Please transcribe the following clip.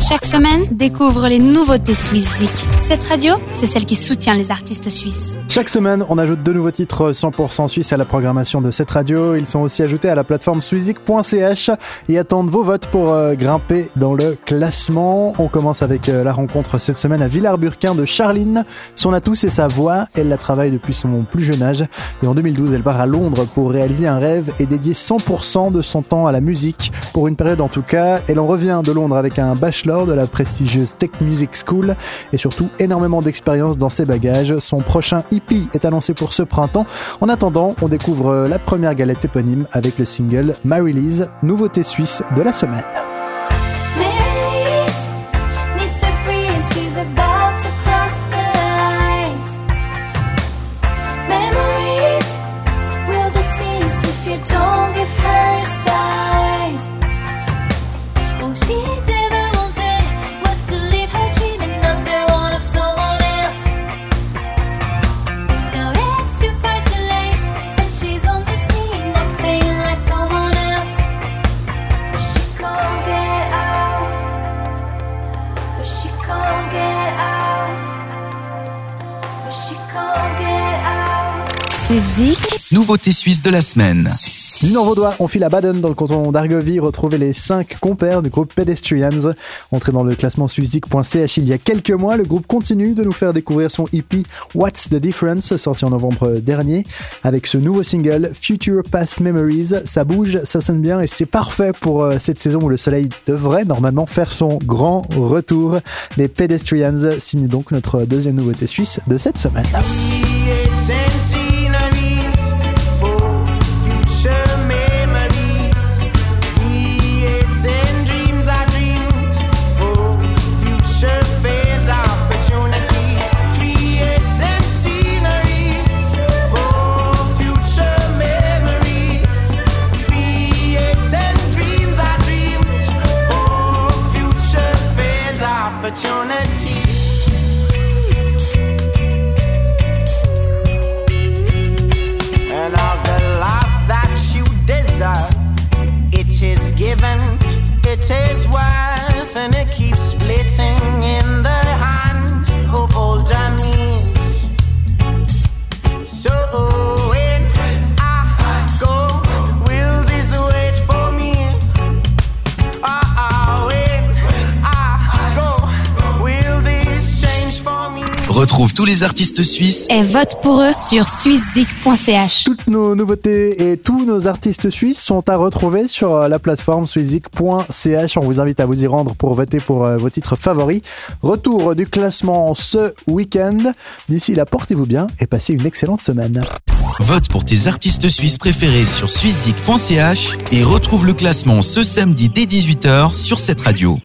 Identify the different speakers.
Speaker 1: Chaque semaine, découvre les nouveautés suisses Cette radio, c'est celle qui soutient les artistes suisses.
Speaker 2: Chaque semaine, on ajoute deux nouveaux titres 100% suisses à la programmation de cette radio. Ils sont aussi ajoutés à la plateforme suizik.ch et attendent vos votes pour euh, grimper dans le classement. On commence avec euh, la rencontre cette semaine à Villars-Burquin de Charline. Son atout, c'est sa voix. Elle la travaille depuis son plus jeune âge. Et en 2012, elle part à Londres pour réaliser un rêve et dédier 100% de son temps à la musique. Pour une période en tout cas, elle en revient de Londres avec un bachelor de la prestigieuse Tech Music School et surtout énormément d'expérience dans ses bagages. Son prochain EP est annoncé pour ce printemps. En attendant, on découvre la première galette éponyme avec le single My Release, nouveauté suisse de la semaine.
Speaker 3: 星影 Nouveauté suisse de la semaine.
Speaker 2: Nord-Vaudois, on file à Baden dans le canton d'Argovie, retrouver les 5 compères du groupe Pedestrians. Entré dans le classement suizik.ch il y a quelques mois, le groupe continue de nous faire découvrir son EP What's the Difference, sorti en novembre dernier. Avec ce nouveau single Future Past Memories, ça bouge, ça sonne bien et c'est parfait pour euh, cette saison où le soleil devrait normalement faire son grand retour. Les Pedestrians signent donc notre deuxième nouveauté suisse de cette semaine.
Speaker 4: It is given, it is worth, and it keeps splitting in the
Speaker 3: Retrouve tous les artistes suisses
Speaker 1: et vote pour eux sur suizik.ch.
Speaker 2: Toutes nos nouveautés et tous nos artistes suisses sont à retrouver sur la plateforme suizik.ch. On vous invite à vous y rendre pour voter pour euh, vos titres favoris. Retour du classement ce week-end. D'ici là, portez-vous bien et passez une excellente semaine.
Speaker 3: Vote pour tes artistes suisses préférés sur suizik.ch et retrouve le classement ce samedi dès 18h sur cette radio.